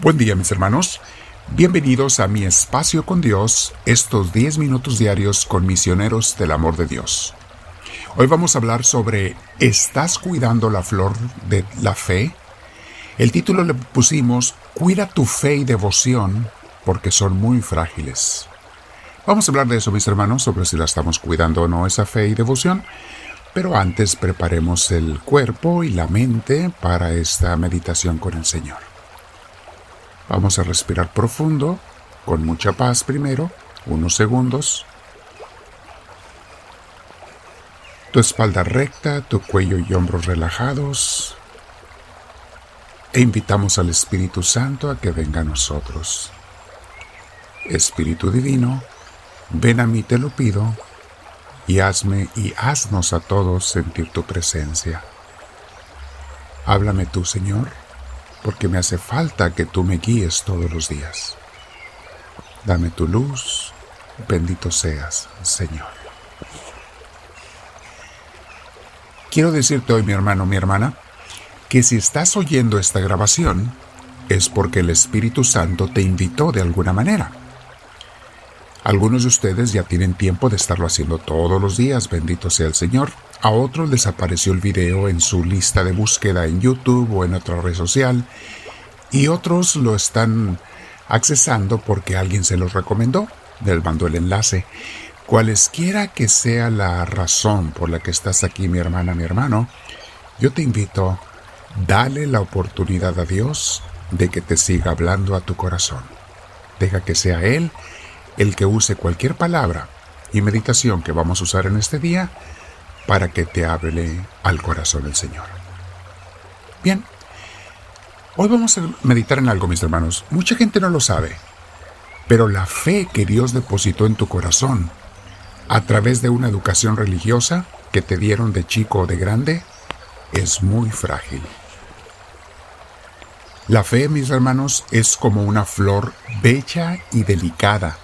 Buen día mis hermanos, bienvenidos a mi espacio con Dios, estos 10 minutos diarios con misioneros del amor de Dios. Hoy vamos a hablar sobre ¿Estás cuidando la flor de la fe? El título le pusimos Cuida tu fe y devoción porque son muy frágiles. Vamos a hablar de eso mis hermanos, sobre si la estamos cuidando o no esa fe y devoción. Pero antes preparemos el cuerpo y la mente para esta meditación con el Señor. Vamos a respirar profundo, con mucha paz primero, unos segundos. Tu espalda recta, tu cuello y hombros relajados. E invitamos al Espíritu Santo a que venga a nosotros. Espíritu Divino, ven a mí te lo pido, y hazme y haznos a todos sentir tu presencia. Háblame tú, Señor porque me hace falta que tú me guíes todos los días. Dame tu luz, bendito seas, Señor. Quiero decirte hoy, mi hermano, mi hermana, que si estás oyendo esta grabación, es porque el Espíritu Santo te invitó de alguna manera. Algunos de ustedes ya tienen tiempo de estarlo haciendo todos los días, bendito sea el Señor. A otros les apareció el video en su lista de búsqueda en YouTube o en otra red social y otros lo están accesando porque alguien se los recomendó, les mandó el enlace. Cualesquiera que sea la razón por la que estás aquí, mi hermana, mi hermano, yo te invito, dale la oportunidad a Dios de que te siga hablando a tu corazón. Deja que sea Él el que use cualquier palabra y meditación que vamos a usar en este día para que te hable al corazón del Señor. Bien, hoy vamos a meditar en algo, mis hermanos. Mucha gente no lo sabe, pero la fe que Dios depositó en tu corazón a través de una educación religiosa que te dieron de chico o de grande es muy frágil. La fe, mis hermanos, es como una flor bella y delicada,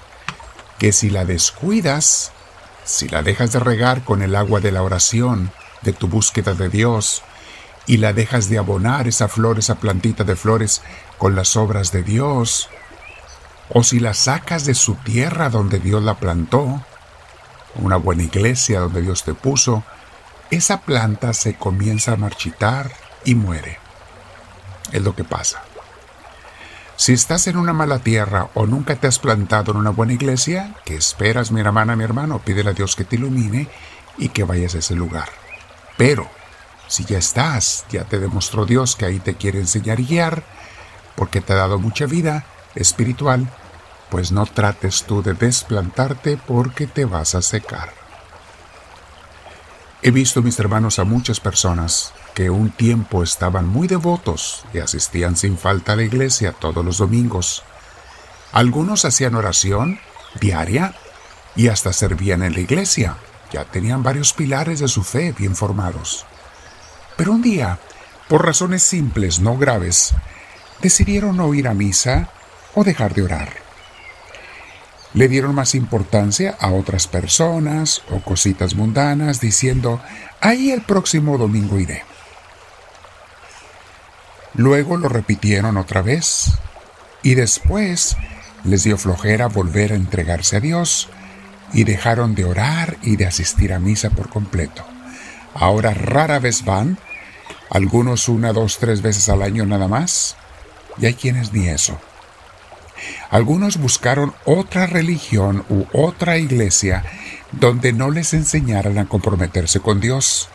que si la descuidas, si la dejas de regar con el agua de la oración, de tu búsqueda de Dios, y la dejas de abonar esa flor, esa plantita de flores con las obras de Dios, o si la sacas de su tierra donde Dios la plantó, una buena iglesia donde Dios te puso, esa planta se comienza a marchitar y muere. Es lo que pasa. Si estás en una mala tierra o nunca te has plantado en una buena iglesia, ¿qué esperas, mi hermana, mi hermano? Pídele a Dios que te ilumine y que vayas a ese lugar. Pero, si ya estás, ya te demostró Dios que ahí te quiere enseñar y guiar, porque te ha dado mucha vida espiritual, pues no trates tú de desplantarte porque te vas a secar. He visto, mis hermanos, a muchas personas que un tiempo estaban muy devotos y asistían sin falta a la iglesia todos los domingos. Algunos hacían oración diaria y hasta servían en la iglesia. Ya tenían varios pilares de su fe bien formados. Pero un día, por razones simples, no graves, decidieron no ir a misa o dejar de orar. Le dieron más importancia a otras personas o cositas mundanas diciendo, ahí el próximo domingo iré. Luego lo repitieron otra vez y después les dio flojera volver a entregarse a Dios y dejaron de orar y de asistir a misa por completo. Ahora rara vez van, algunos una, dos, tres veces al año nada más, y hay quienes ni eso. Algunos buscaron otra religión u otra iglesia donde no les enseñaran a comprometerse con Dios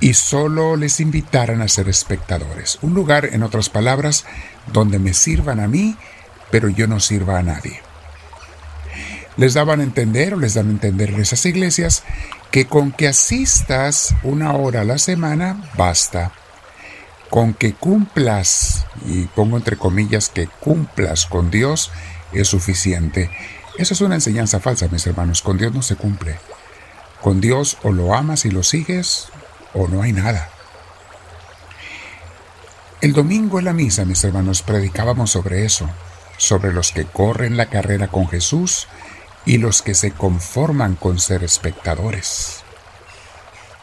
y solo les invitaran a ser espectadores. Un lugar, en otras palabras, donde me sirvan a mí, pero yo no sirva a nadie. Les daban a entender o les dan a entender en esas iglesias que con que asistas una hora a la semana basta. Con que cumplas, y pongo entre comillas que cumplas con Dios, es suficiente. Esa es una enseñanza falsa, mis hermanos. Con Dios no se cumple. Con Dios o lo amas y lo sigues o no hay nada. El domingo en la misa, mis hermanos, predicábamos sobre eso, sobre los que corren la carrera con Jesús y los que se conforman con ser espectadores.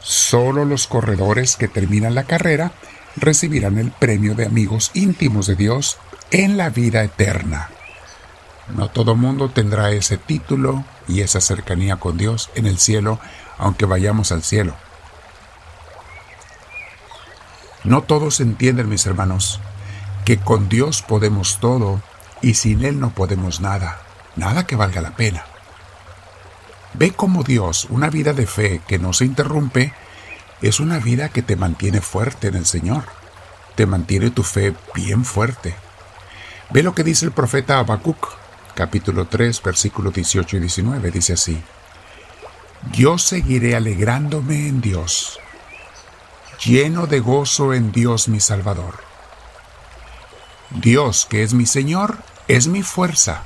Solo los corredores que terminan la carrera recibirán el premio de amigos íntimos de Dios en la vida eterna. No todo mundo tendrá ese título y esa cercanía con Dios en el cielo, aunque vayamos al cielo. No todos entienden, mis hermanos, que con Dios podemos todo y sin Él no podemos nada, nada que valga la pena. Ve como Dios, una vida de fe que no se interrumpe, es una vida que te mantiene fuerte en el Señor, te mantiene tu fe bien fuerte. Ve lo que dice el profeta Habacuc, capítulo 3, versículos 18 y 19, dice así, Yo seguiré alegrándome en Dios, lleno de gozo en Dios mi Salvador. Dios, que es mi Señor, es mi fuerza.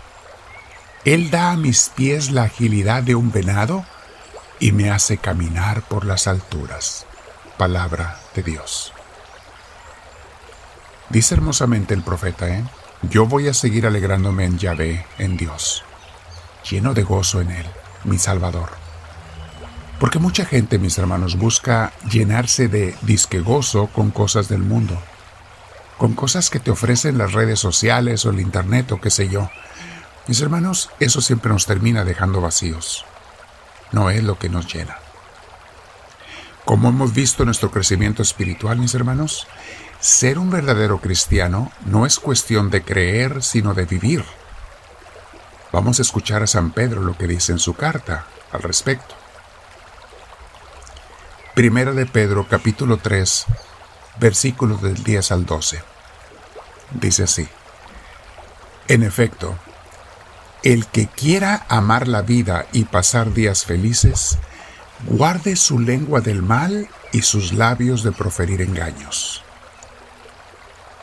Él da a mis pies la agilidad de un venado y me hace caminar por las alturas. Palabra de Dios. Dice hermosamente el profeta, ¿eh? Yo voy a seguir alegrándome en Yahvé, en Dios, lleno de gozo en Él, mi Salvador. Porque mucha gente, mis hermanos, busca llenarse de disque gozo con cosas del mundo, con cosas que te ofrecen las redes sociales o el Internet o qué sé yo. Mis hermanos, eso siempre nos termina dejando vacíos. No es lo que nos llena. Como hemos visto nuestro crecimiento espiritual, mis hermanos, ser un verdadero cristiano no es cuestión de creer, sino de vivir. Vamos a escuchar a San Pedro lo que dice en su carta al respecto. Primera de Pedro capítulo 3, versículos del 10 al 12. Dice así, En efecto, el que quiera amar la vida y pasar días felices, guarde su lengua del mal y sus labios de proferir engaños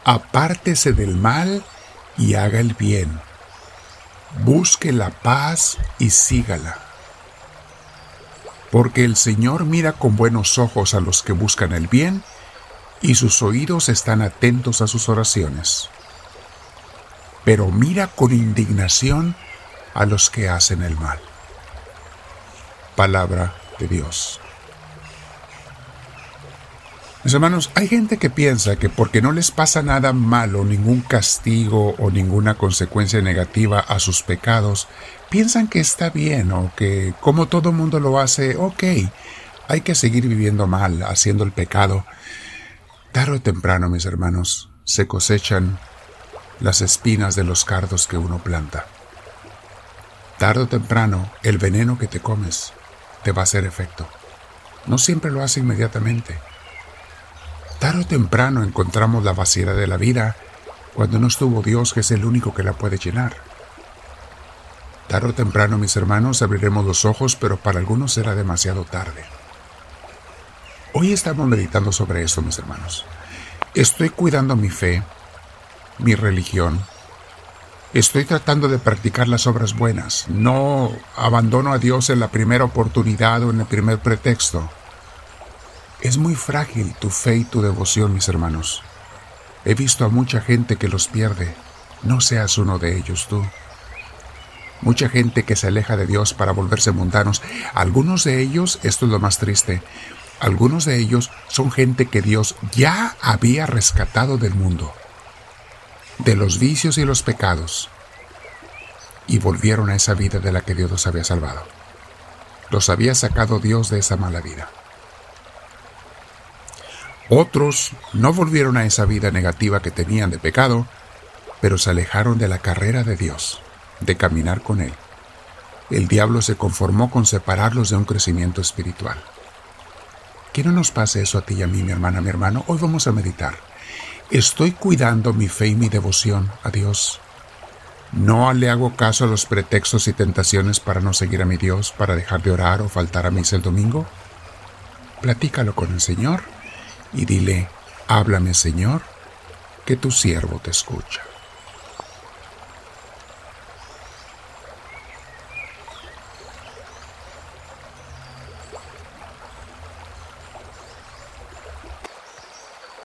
apártese del mal y haga el bien. Busque la paz y sígala. Porque el Señor mira con buenos ojos a los que buscan el bien y sus oídos están atentos a sus oraciones. Pero mira con indignación a los que hacen el mal. Palabra de Dios. Mis hermanos, hay gente que piensa que porque no les pasa nada malo, ningún castigo o ninguna consecuencia negativa a sus pecados, piensan que está bien o que como todo mundo lo hace, ok, hay que seguir viviendo mal, haciendo el pecado. Tarde o temprano, mis hermanos, se cosechan las espinas de los cardos que uno planta. Tarde o temprano, el veneno que te comes te va a hacer efecto. No siempre lo hace inmediatamente Tarde o temprano encontramos la vaciedad de la vida cuando no estuvo Dios que es el único que la puede llenar. Tarde o temprano, mis hermanos, abriremos los ojos, pero para algunos será demasiado tarde. Hoy estamos meditando sobre esto, mis hermanos. Estoy cuidando mi fe, mi religión. Estoy tratando de practicar las obras buenas. No abandono a Dios en la primera oportunidad o en el primer pretexto. Es muy frágil tu fe y tu devoción, mis hermanos. He visto a mucha gente que los pierde. No seas uno de ellos tú. Mucha gente que se aleja de Dios para volverse mundanos. Algunos de ellos, esto es lo más triste, algunos de ellos son gente que Dios ya había rescatado del mundo, de los vicios y los pecados, y volvieron a esa vida de la que Dios los había salvado. Los había sacado Dios de esa mala vida. Otros no volvieron a esa vida negativa que tenían de pecado, pero se alejaron de la carrera de Dios, de caminar con Él. El diablo se conformó con separarlos de un crecimiento espiritual. Que no nos pase eso a ti y a mí, mi hermana, mi hermano. Hoy vamos a meditar. Estoy cuidando mi fe y mi devoción a Dios. No le hago caso a los pretextos y tentaciones para no seguir a mi Dios, para dejar de orar o faltar a misa el domingo. Platícalo con el Señor y dile, háblame Señor, que tu siervo te escucha.